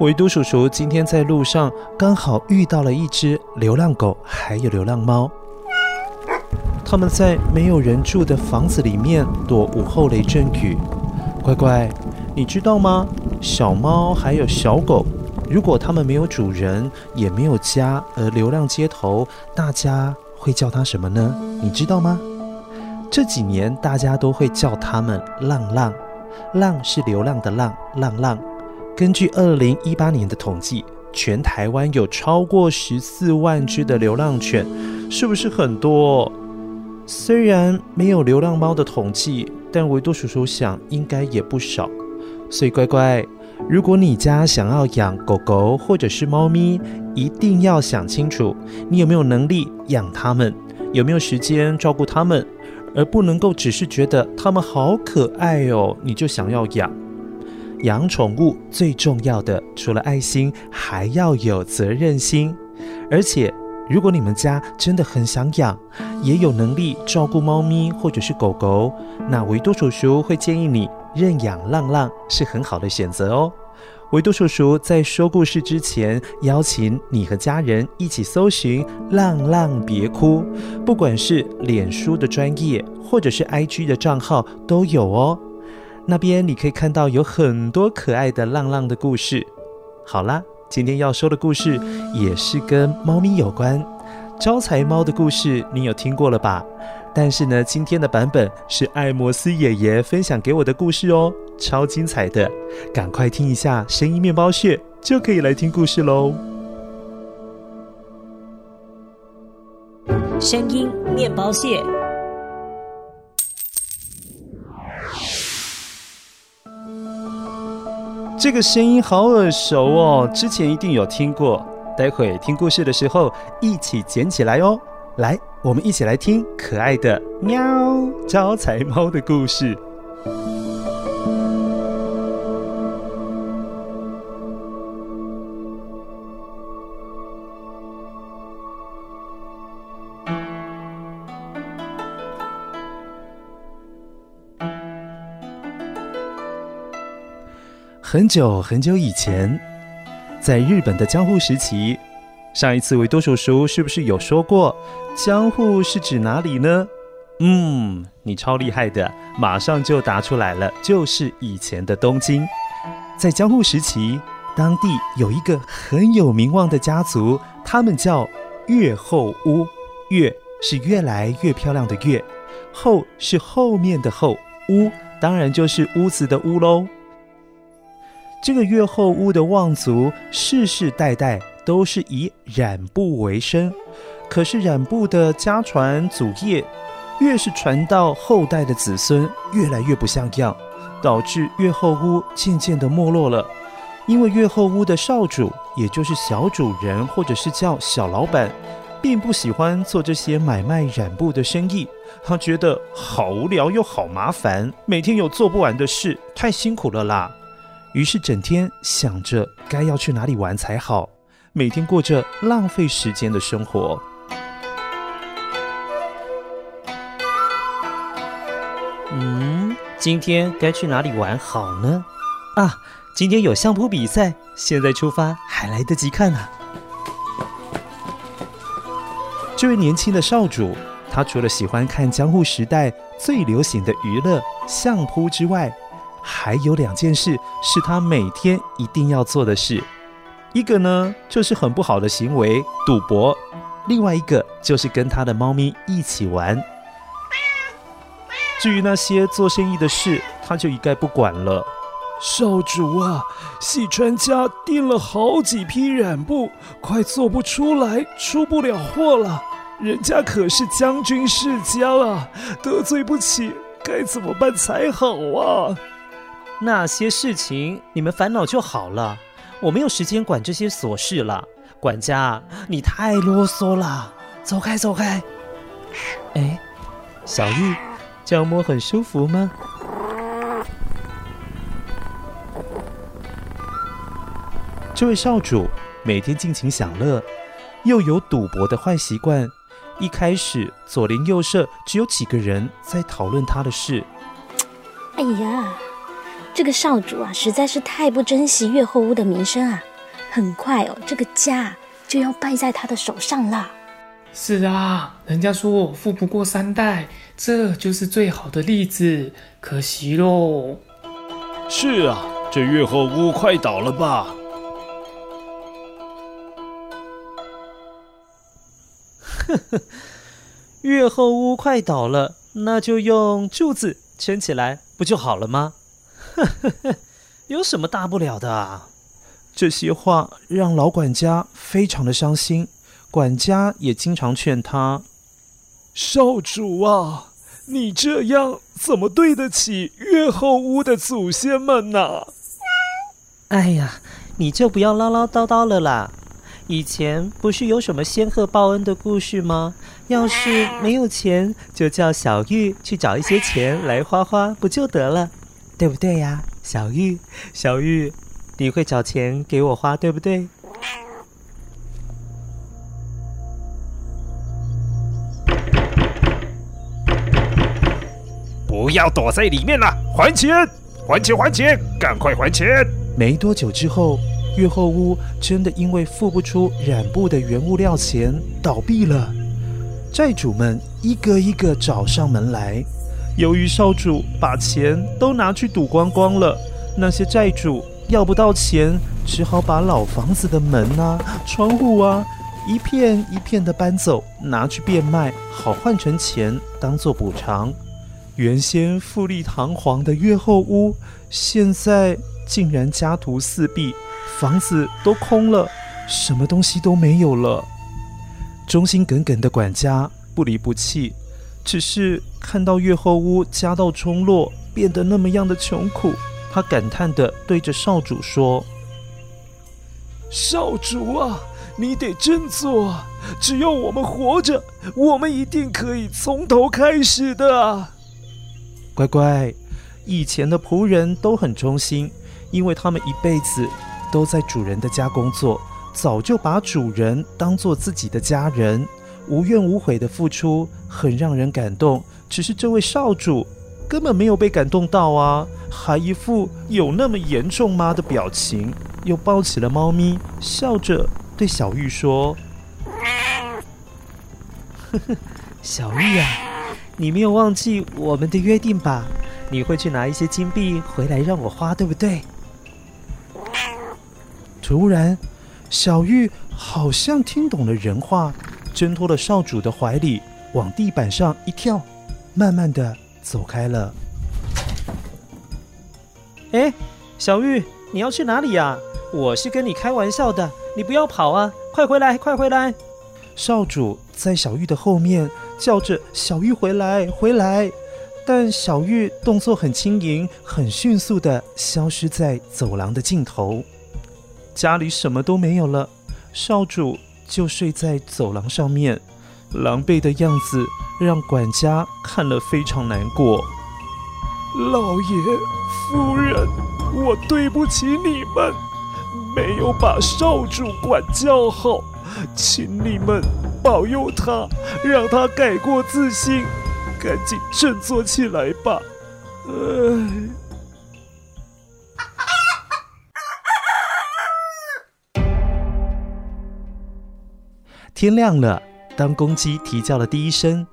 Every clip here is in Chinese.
维多叔叔今天在路上刚好遇到了一只流浪狗，还有流浪猫。他们在没有人住的房子里面躲午后雷阵雨。乖乖，你知道吗？小猫还有小狗，如果它们没有主人，也没有家，而流浪街头，大家会叫它什么呢？你知道吗？这几年大家都会叫它们浪浪。浪是流浪的浪，浪浪。根据二零一八年的统计，全台湾有超过十四万只的流浪犬，是不是很多？虽然没有流浪猫的统计，但维多叔叔想应该也不少。所以乖乖，如果你家想要养狗狗或者是猫咪，一定要想清楚，你有没有能力养它们，有没有时间照顾它们。而不能够只是觉得它们好可爱哦，你就想要养。养宠物最重要的，除了爱心，还要有责任心。而且，如果你们家真的很想养，也有能力照顾猫咪或者是狗狗，那维多叔叔会建议你认养浪浪，是很好的选择哦。维多叔叔在说故事之前，邀请你和家人一起搜寻“浪浪别哭”，不管是脸书的专业或者是 IG 的账号都有哦。那边你可以看到有很多可爱的浪浪的故事。好啦，今天要说的故事也是跟猫咪有关，招财猫的故事你有听过了吧？但是呢，今天的版本是艾摩斯爷爷分享给我的故事哦，超精彩的！赶快听一下声音面包屑，就可以来听故事喽。声音面包屑，这个声音好耳熟哦，之前一定有听过。待会听故事的时候，一起捡起来哦。来，我们一起来听可爱的喵招财猫的故事。很久很久以前，在日本的江户时期。上一次维多叔叔是不是有说过，江户是指哪里呢？嗯，你超厉害的，马上就答出来了，就是以前的东京。在江户时期，当地有一个很有名望的家族，他们叫越后屋。越是越来越漂亮的越，后是后面的后，屋当然就是屋子的屋喽。这个越后屋的望族世世代代，都是以染布为生，可是染布的家传祖业，越是传到后代的子孙，越来越不像样，导致越后屋渐渐的没落了。因为越后屋的少主，也就是小主人，或者是叫小老板，并不喜欢做这些买卖染布的生意，他觉得好无聊又好麻烦，每天有做不完的事，太辛苦了啦。于是整天想着该要去哪里玩才好，每天过着浪费时间的生活。嗯，今天该去哪里玩好呢？啊，今天有相扑比赛，现在出发还来得及看、啊。这位年轻的少主，他除了喜欢看江户时代最流行的娱乐相扑之外，还有两件事是他每天一定要做的事。一个呢，就是很不好的行为——赌博；另外一个就是跟他的猫咪一起玩。至于那些做生意的事，他就一概不管了。少主啊，细川家订了好几批染布，快做不出来，出不了货了。人家可是将军世家啊，得罪不起，该怎么办才好啊？那些事情你们烦恼就好了，我没有时间管这些琐事了。管家，你太啰嗦了，走开，走开。哎，小玉。这样摸很舒服吗？这位少主每天尽情享乐，又有赌博的坏习惯。一开始左邻右舍只有几个人在讨论他的事。哎呀，这个少主啊，实在是太不珍惜越后屋的名声啊！很快哦，这个家就要败在他的手上了。是啊，人家说我富不过三代，这就是最好的例子，可惜喽。是啊，这越后屋快倒了吧？呵呵，越后屋快倒了，那就用柱子撑起来，不就好了吗？呵呵呵，有什么大不了的啊？这些话让老管家非常的伤心。管家也经常劝他：“少主啊，你这样怎么对得起月后屋的祖先们呢？”哎呀，你就不要唠唠叨叨了啦！以前不是有什么仙鹤报恩的故事吗？要是没有钱，就叫小玉去找一些钱来花花，不就得了？对不对呀，小玉？小玉，你会找钱给我花，对不对？不要躲在里面了，还钱！还钱！还钱！赶快还钱！没多久之后，月后屋真的因为付不出染布的原物料钱倒闭了，债主们一个一个找上门来。由于少主把钱都拿去赌光光了，那些债主要不到钱，只好把老房子的门啊、窗户啊一片一片的搬走，拿去变卖，好换成钱当做补偿。原先富丽堂皇的越后屋，现在竟然家徒四壁，房子都空了，什么东西都没有了。忠心耿耿的管家不离不弃，只是看到月后屋家道中落，变得那么样的穷苦，他感叹的对着少主说：“少主啊，你得振作，只要我们活着，我们一定可以从头开始的。”乖乖，以前的仆人都很忠心，因为他们一辈子都在主人的家工作，早就把主人当做自己的家人，无怨无悔的付出，很让人感动。只是这位少主根本没有被感动到啊，还一副有那么严重吗的表情，又抱起了猫咪，笑着对小玉说：“呵呵，小玉啊。”你没有忘记我们的约定吧？你会去拿一些金币回来让我花，对不对？突然，小玉好像听懂了人话，挣脱了少主的怀里，往地板上一跳，慢慢的走开了。哎，小玉，你要去哪里呀？我是跟你开玩笑的，你不要跑啊！快回来，快回来！少主在小玉的后面叫着：“小玉回来，回来！”但小玉动作很轻盈，很迅速的消失在走廊的尽头。家里什么都没有了，少主就睡在走廊上面，狼狈的样子让管家看了非常难过。老爷、夫人，我对不起你们，没有把少主管教好，请你们保佑他，让他改过自新，赶紧振作起来吧。唉。天亮了，当公鸡啼叫了第一声，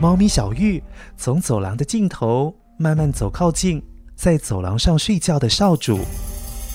猫咪小玉从走廊的尽头慢慢走靠近，在走廊上睡觉的少主。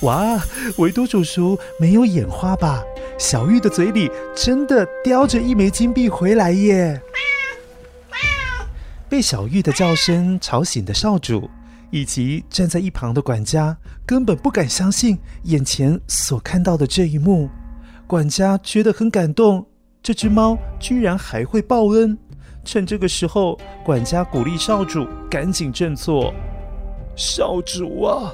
哇，维多叔叔没有眼花吧？小玉的嘴里真的叼着一枚金币回来耶！被小玉的叫声吵醒的少主，以及站在一旁的管家，根本不敢相信眼前所看到的这一幕。管家觉得很感动。这只猫居然还会报恩！趁这个时候，管家鼓励少主赶紧振作。少主啊，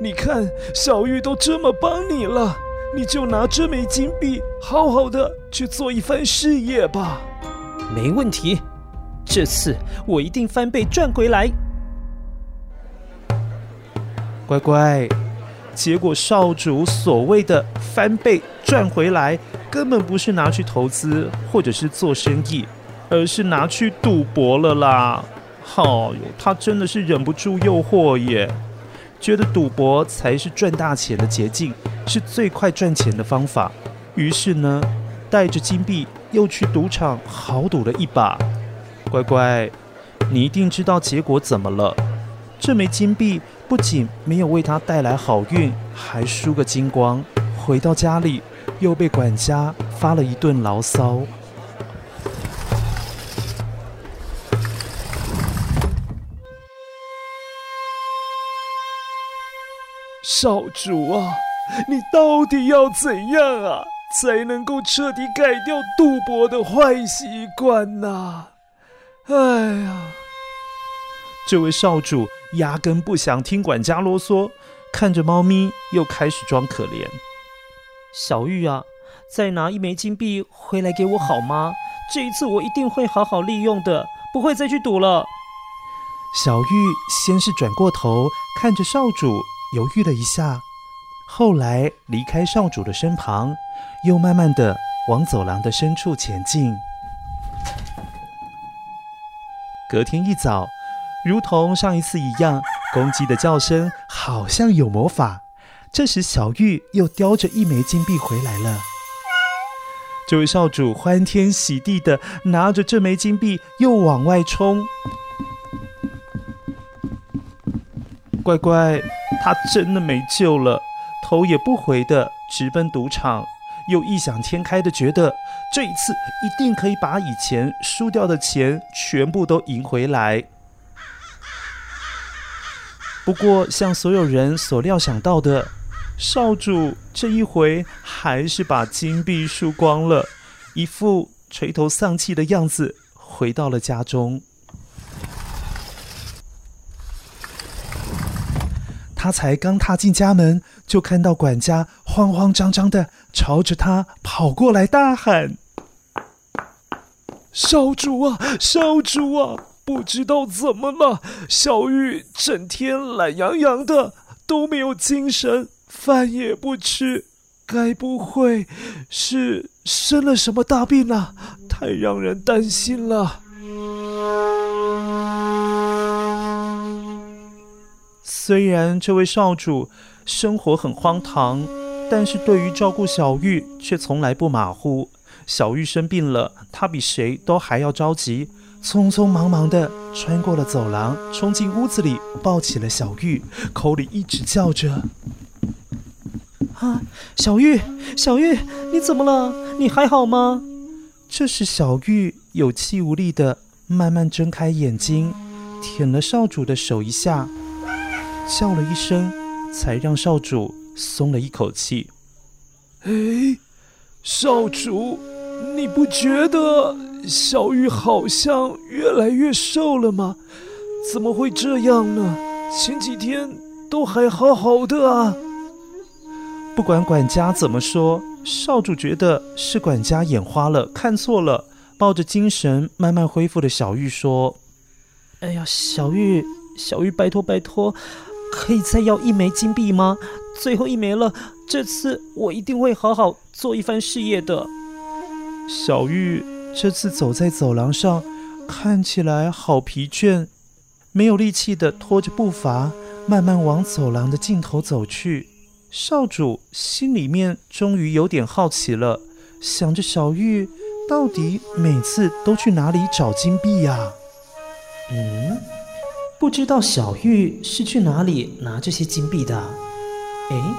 你看小玉都这么帮你了，你就拿这枚金币，好好的去做一番事业吧。没问题，这次我一定翻倍赚回来。乖乖。结果少主所谓的翻倍赚回来，根本不是拿去投资或者是做生意，而是拿去赌博了啦！好哟，他真的是忍不住诱惑耶，觉得赌博才是赚大钱的捷径，是最快赚钱的方法。于是呢，带着金币又去赌场豪赌了一把。乖乖，你一定知道结果怎么了？这枚金币。不仅没有为他带来好运，还输个精光。回到家里，又被管家发了一顿牢骚。少主啊，你到底要怎样啊，才能够彻底改掉赌博的坏习惯呢？哎呀！这位少主压根不想听管家啰嗦，看着猫咪又开始装可怜。小玉啊，再拿一枚金币回来给我好吗？这一次我一定会好好利用的，不会再去赌了。小玉先是转过头看着少主，犹豫了一下，后来离开少主的身旁，又慢慢的往走廊的深处前进。隔天一早。如同上一次一样，公鸡的叫声好像有魔法。这时，小玉又叼着一枚金币回来了。这位少主欢天喜地的拿着这枚金币，又往外冲。乖乖，他真的没救了，头也不回的直奔赌场，又异想天开的觉得这一次一定可以把以前输掉的钱全部都赢回来。不过，像所有人所料想到的，少主这一回还是把金币输光了，一副垂头丧气的样子，回到了家中。他才刚踏进家门，就看到管家慌慌张张的朝着他跑过来，大喊：“少主啊，少主啊！”不知道怎么了，小玉整天懒洋洋的，都没有精神，饭也不吃，该不会是生了什么大病啊？太让人担心了。虽然这位少主生活很荒唐，但是对于照顾小玉却从来不马虎。小玉生病了，他比谁都还要着急。匆匆忙忙地穿过了走廊，冲进屋子里，抱起了小玉，口里一直叫着：“啊，小玉，小玉，你怎么了？你还好吗？”这时，小玉有气无力地慢慢睁开眼睛，舔了少主的手一下，叫了一声，才让少主松了一口气。哎，少主，你不觉得？小玉好像越来越瘦了吗？怎么会这样呢？前几天都还好好的啊。不管管家怎么说，少主觉得是管家眼花了，看错了。抱着精神慢慢恢复的小玉说：“哎呀，小玉，小玉，拜托拜托，可以再要一枚金币吗？最后一枚了，这次我一定会好好做一番事业的。小玉这次走在走廊上，看起来好疲倦，没有力气的拖着步伐，慢慢往走廊的尽头走去。少主心里面终于有点好奇了，想着小玉到底每次都去哪里找金币呀？嗯，不知道小玉是去哪里拿这些金币的？哎，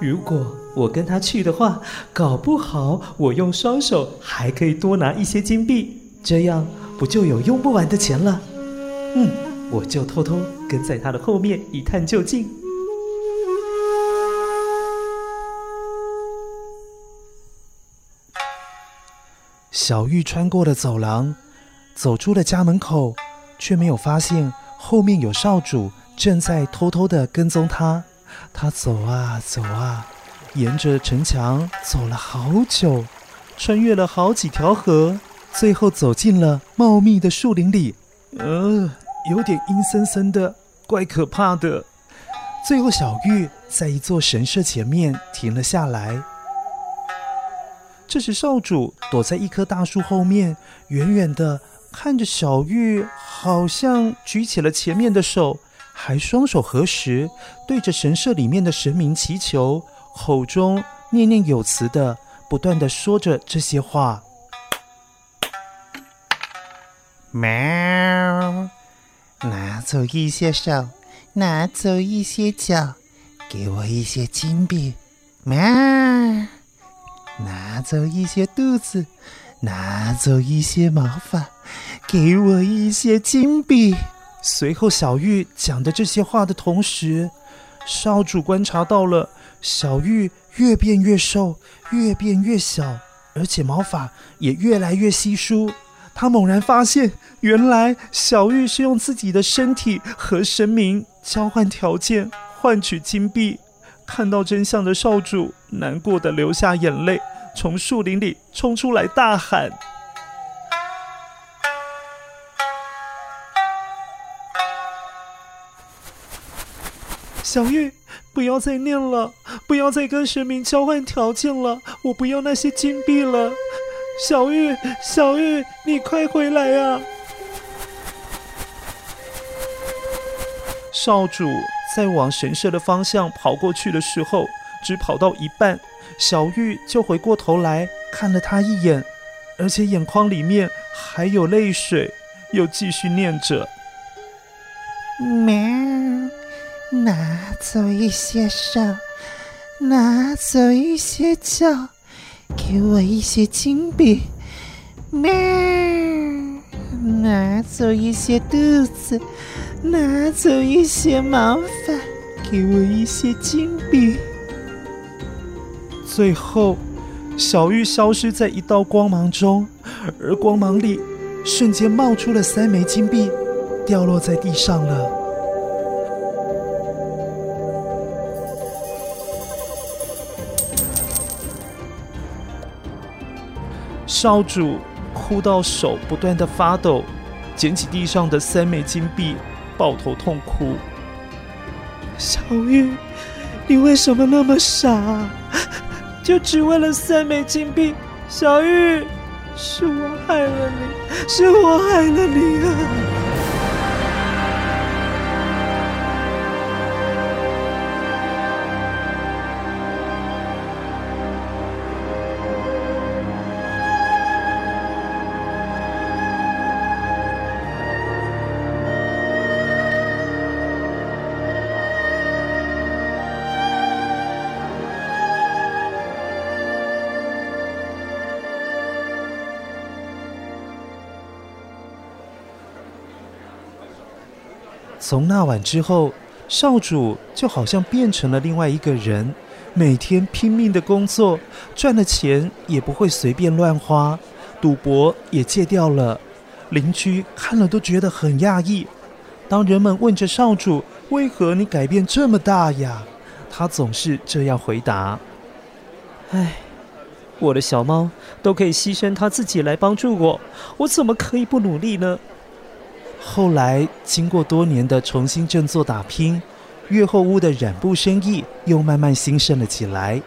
如果我跟她去的话，搞不好我用双手还可以多拿一些金币，这样不就有用不完的钱了？嗯，我就偷偷跟在她的后面一探究竟。小玉穿过了走廊，走出了家门口。却没有发现后面有少主正在偷偷地跟踪她。她走啊走啊，沿着城墙走了好久，穿越了好几条河，最后走进了茂密的树林里。呃，有点阴森森的，怪可怕的。最后，小玉在一座神社前面停了下来。这时，少主躲在一棵大树后面，远远的。看着小玉，好像举起了前面的手，还双手合十，对着神社里面的神明祈求，口中念念有词的，不断的说着这些话。喵，拿走一些手，拿走一些脚，给我一些金币。喵，拿走一些肚子，拿走一些毛发。给我一些金币。随后，小玉讲的这些话的同时，少主观察到了小玉越变越瘦，越变越小，而且毛发也越来越稀疏。他猛然发现，原来小玉是用自己的身体和神明交换条件，换取金币。看到真相的少主难过的流下眼泪，从树林里冲出来大喊。小玉，不要再念了，不要再跟神明交换条件了，我不要那些金币了。小玉，小玉，你快回来呀！少主在往神社的方向跑过去的时候，只跑到一半，小玉就回过头来看了他一眼，而且眼眶里面还有泪水，又继续念着：“喵。”拿走一些手，拿走一些脚，给我一些金币。喵，拿走一些肚子，拿走一些毛发，给我一些金币。最后，小玉消失在一道光芒中，而光芒里瞬间冒出了三枚金币，掉落在地上了。少主哭到手不断的发抖，捡起地上的三枚金币，抱头痛哭。小玉，你为什么那么傻？就只为了三枚金币？小玉，是我害了你，是我害了你啊！从那晚之后，少主就好像变成了另外一个人，每天拼命的工作，赚了钱也不会随便乱花，赌博也戒掉了。邻居看了都觉得很讶异。当人们问着少主为何你改变这么大呀，他总是这样回答：“唉，我的小猫都可以牺牲它自己来帮助我，我怎么可以不努力呢？”后来，经过多年的重新振作打拼，月后屋的染布生意又慢慢兴盛了起来。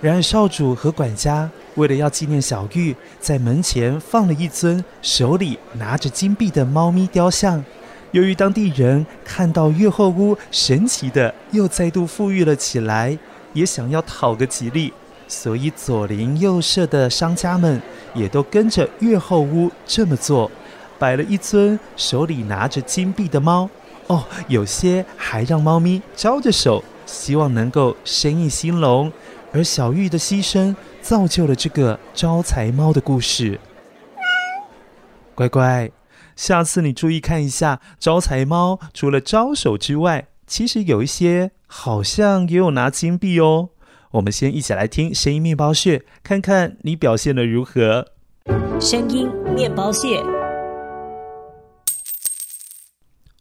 然而少主和管家为了要纪念小玉，在门前放了一尊手里拿着金币的猫咪雕像。由于当地人看到月后屋神奇的又再度富裕了起来，也想要讨个吉利，所以左邻右舍的商家们也都跟着月后屋这么做，摆了一尊手里拿着金币的猫。哦，有些还让猫咪招着手，希望能够生意兴隆。而小玉的牺牲，造就了这个招财猫的故事。乖乖。下次你注意看一下，招财猫除了招手之外，其实有一些好像也有拿金币哦。我们先一起来听声音面包屑，看看你表现得如何。声音面包屑。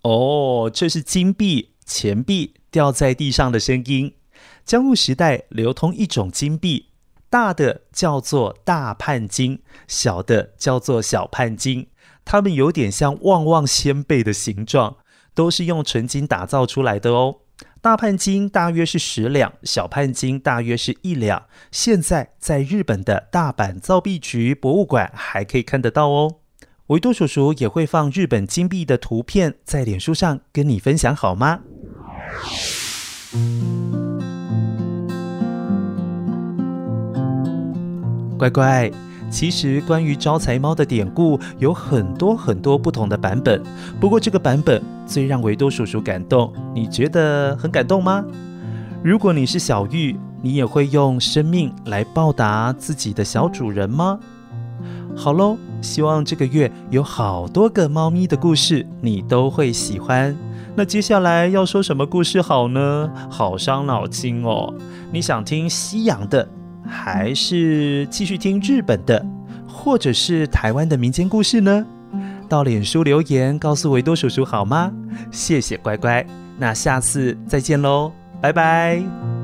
哦，这是金币、钱币掉在地上的声音。江户时代流通一种金币，大的叫做大判金，小的叫做小判金。它们有点像旺旺仙贝的形状，都是用纯金打造出来的哦。大判金大约是十两，小判金大约是一两。现在在日本的大阪造币局博物馆还可以看得到哦。维多叔叔也会放日本金币的图片在脸书上跟你分享，好吗？乖乖。其实，关于招财猫的典故有很多很多不同的版本。不过，这个版本最让维多叔叔感动。你觉得很感动吗？如果你是小玉，你也会用生命来报答自己的小主人吗？好喽，希望这个月有好多个猫咪的故事，你都会喜欢。那接下来要说什么故事好呢？好伤脑筋哦。你想听西洋的？还是继续听日本的，或者是台湾的民间故事呢？到脸书留言告诉维多叔叔好吗？谢谢乖乖，那下次再见喽，拜拜。